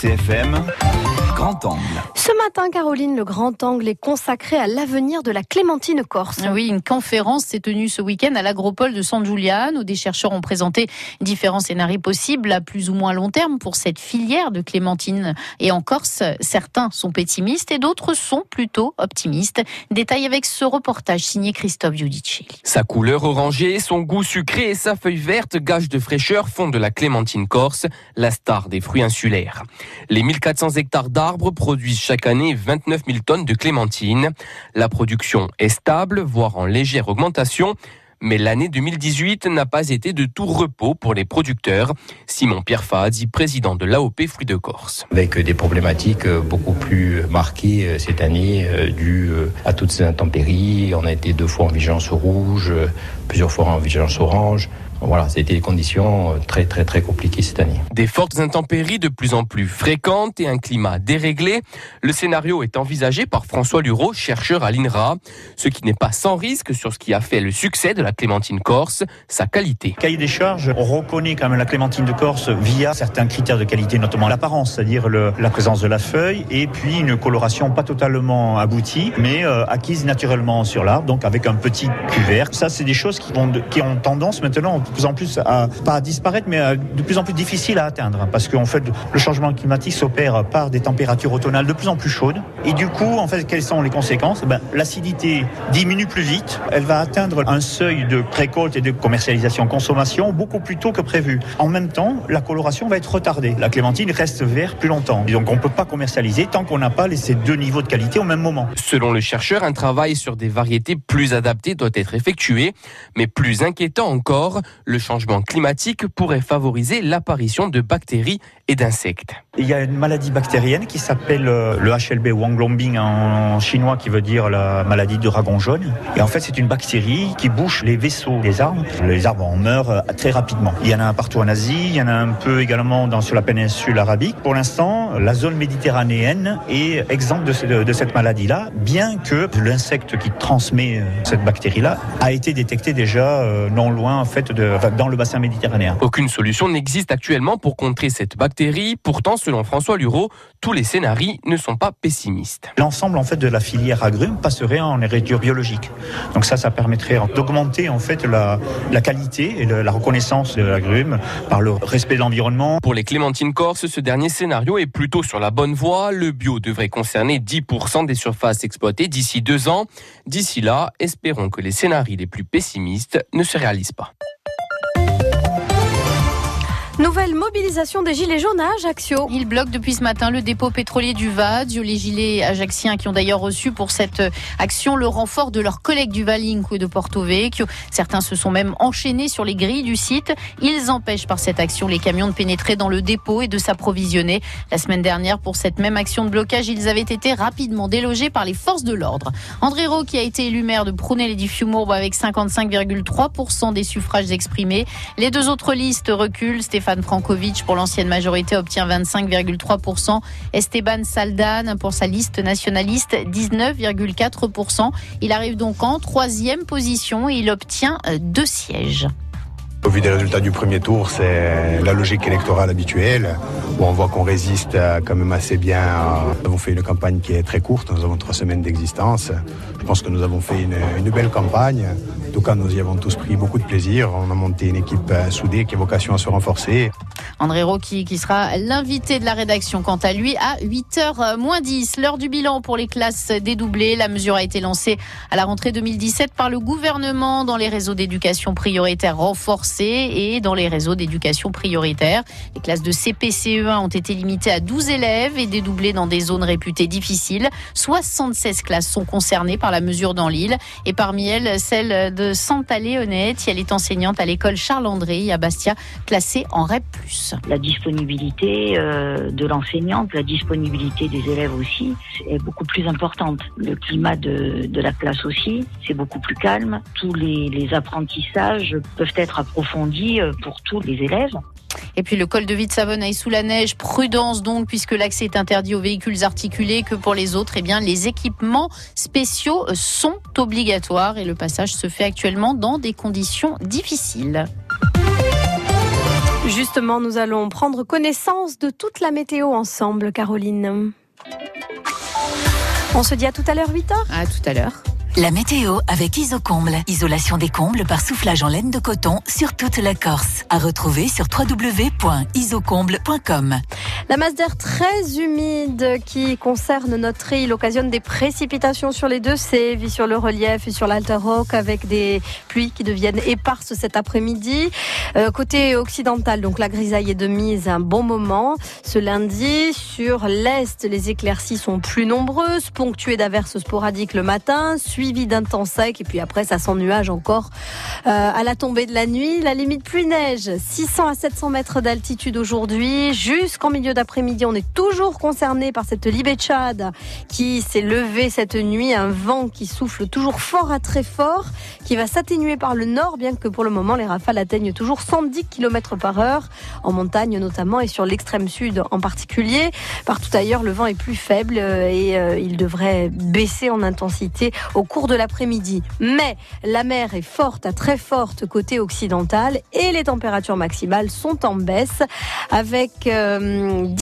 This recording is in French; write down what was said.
RCFM, Grand Angle. Ce matin, Caroline, le Grand Angle est consacré à l'avenir de la clémentine corse. Oui, une conférence s'est tenue ce week-end à l'agropole de San Giuliano où des chercheurs ont présenté différents scénarios possibles à plus ou moins long terme pour cette filière de clémentine. Et en Corse, certains sont pessimistes et d'autres sont plutôt optimistes. Détail avec ce reportage signé Christophe Giudicelli. Sa couleur orangée, son goût sucré et sa feuille verte, gage de fraîcheur, font de la clémentine corse la star des fruits insulaires. Les 1400 hectares d'arbres produisent chaque année 29 000 tonnes de clémentine. La production est stable, voire en légère augmentation. Mais l'année 2018 n'a pas été de tout repos pour les producteurs. Simon Pierre Fadzi, président de l'AOP Fruits de Corse. Avec des problématiques beaucoup plus marquées euh, cette année euh, dues euh, à toutes ces intempéries. On a été deux fois en vigilance rouge, plusieurs fois en vigilance orange. Voilà, c'était des conditions très très très compliquées cette année. Des fortes intempéries de plus en plus fréquentes et un climat déréglé. Le scénario est envisagé par François Lureau, chercheur à l'INRA, ce qui n'est pas sans risque sur ce qui a fait le succès de la clémentine corse, sa qualité. Cahier des charges, on reconnaît quand même la clémentine de Corse via certains critères de qualité, notamment l'apparence, c'est-à-dire la présence de la feuille et puis une coloration pas totalement aboutie, mais euh, acquise naturellement sur l'arbre, donc avec un petit cuvert. Ça, c'est des choses qui, vont qui ont tendance maintenant de plus en plus à, pas à disparaître, mais de plus en plus difficile à atteindre. Parce qu'en fait, le changement climatique s'opère par des températures automnales de plus en plus chaudes. Et du coup, en fait, quelles sont les conséquences? Ben, L'acidité diminue plus vite. Elle va atteindre un seuil de récolte et de commercialisation, consommation beaucoup plus tôt que prévu. En même temps, la coloration va être retardée. La clémentine reste verte plus longtemps. Et donc, on ne peut pas commercialiser tant qu'on n'a pas ces deux niveaux de qualité au même moment. Selon le chercheur, un travail sur des variétés plus adaptées doit être effectué. Mais plus inquiétant encore, le changement climatique pourrait favoriser l'apparition de bactéries et d'insectes. Il y a une maladie bactérienne qui s'appelle euh, le HLB ou Anglombing en chinois qui veut dire la maladie du dragon jaune. Et en fait, c'est une bactérie qui bouche les vaisseaux des arbres. Les arbres en meurent euh, très rapidement. Il y en a partout en Asie, il y en a un peu également sur la péninsule arabique. Pour l'instant, la zone méditerranéenne est exempte de, de cette maladie-là, bien que l'insecte qui transmet euh, cette bactérie-là a été détecté déjà non loin en fait de, dans le bassin méditerranéen. Aucune solution n'existe actuellement pour contrer cette bactérie. Pourtant, selon François Lureau, tous les scénarios ne sont pas pessimistes. L'ensemble en fait de la filière agrumes passerait en nourriture biologique. Donc ça, ça permettrait d'augmenter en fait la, la qualité et la reconnaissance de l'agrume par le respect de l'environnement. Pour les clémentines corse, ce dernier scénario est plutôt sur la bonne voie. Le bio devrait concerner 10% des surfaces exploitées d'ici deux ans. D'ici là, espérons que les scénarios les plus pessimistes ne se réalisent pas. Nouvelle mobilisation des gilets jaunes à Ajaccio. Ils bloquent depuis ce matin le dépôt pétrolier du VAD. Les gilets ajacciens qui ont d'ailleurs reçu pour cette action le renfort de leurs collègues du Valinco et de Porto Vecchio. Certains se sont même enchaînés sur les grilles du site. Ils empêchent par cette action les camions de pénétrer dans le dépôt et de s'approvisionner. La semaine dernière, pour cette même action de blocage, ils avaient été rapidement délogés par les forces de l'ordre. André Rowe, qui a été élu maire de Prunel-et-du-Fiumourbe avec 55,3% des suffrages exprimés. Les deux autres listes reculent. Stéphane Frankovic pour l'ancienne majorité obtient 25,3%. Esteban Saldan pour sa liste nationaliste 19,4%. Il arrive donc en troisième position et il obtient euh, deux sièges. Au vu des résultats du premier tour, c'est la logique électorale habituelle, où on voit qu'on résiste quand même assez bien. Nous avons fait une campagne qui est très courte, nous avons trois semaines d'existence. Je pense que nous avons fait une, belle campagne. En tout cas, nous y avons tous pris beaucoup de plaisir. On a monté une équipe soudée qui a vocation à se renforcer. André Rocky qui sera l'invité de la rédaction quant à lui à 8h moins 10. L'heure du bilan pour les classes dédoublées. La mesure a été lancée à la rentrée 2017 par le gouvernement dans les réseaux d'éducation prioritaire renforcés et dans les réseaux d'éducation prioritaire. Les classes de CPCE1 ont été limitées à 12 élèves et dédoublées dans des zones réputées difficiles. 76 classes sont concernées par la mesure dans l'île et parmi elles celle de Santa Léonette. Elle est enseignante à l'école Charles-André à Bastia, classée en REP+. La disponibilité euh, de l'enseignante, la disponibilité des élèves aussi est beaucoup plus importante. Le climat de, de la classe aussi, c'est beaucoup plus calme. Tous les, les apprentissages peuvent être approfondis euh, pour tous les élèves. Et puis le col de Vite-Savonne est sous la neige. Prudence donc, puisque l'accès est interdit aux véhicules articulés, que pour les autres, eh bien, les équipements spéciaux sont obligatoires et le passage se fait actuellement dans des conditions difficiles. Justement, nous allons prendre connaissance de toute la météo ensemble, Caroline. On se dit à tout à l'heure, 8h À tout à l'heure. La météo avec Isocomble. Isolation des combles par soufflage en laine de coton sur toute la Corse. À retrouver sur www.isocomble.com. La masse d'air très humide qui concerne notre île occasionne des précipitations sur les deux sévis, sur le relief et sur l'Alter-Rock avec des pluies qui deviennent éparses cet après-midi. Euh, côté occidental, donc la grisaille est de mise un bon moment. Ce lundi, sur l'est, les éclaircies sont plus nombreuses, ponctuées d'averses sporadiques le matin, suivi d'un temps sec et puis après ça s'ennuage encore euh, à la tombée de la nuit. La limite pluie-neige, 600 à 700 mètres d'altitude aujourd'hui. Jusqu'en milieu d'après-midi, on est toujours concerné par cette libé Tchad qui s'est levée cette nuit. Un vent qui souffle toujours fort à très fort, qui va s'atténuer par le nord, bien que pour le moment les rafales atteignent toujours 110 km par heure, en montagne notamment et sur l'extrême sud en particulier. Partout ailleurs, le vent est plus faible euh, et euh, il devrait baisser en intensité au cours de l'après-midi. Mais la mer est forte à très forte côté occidental et les températures maximales sont en baisse avec euh,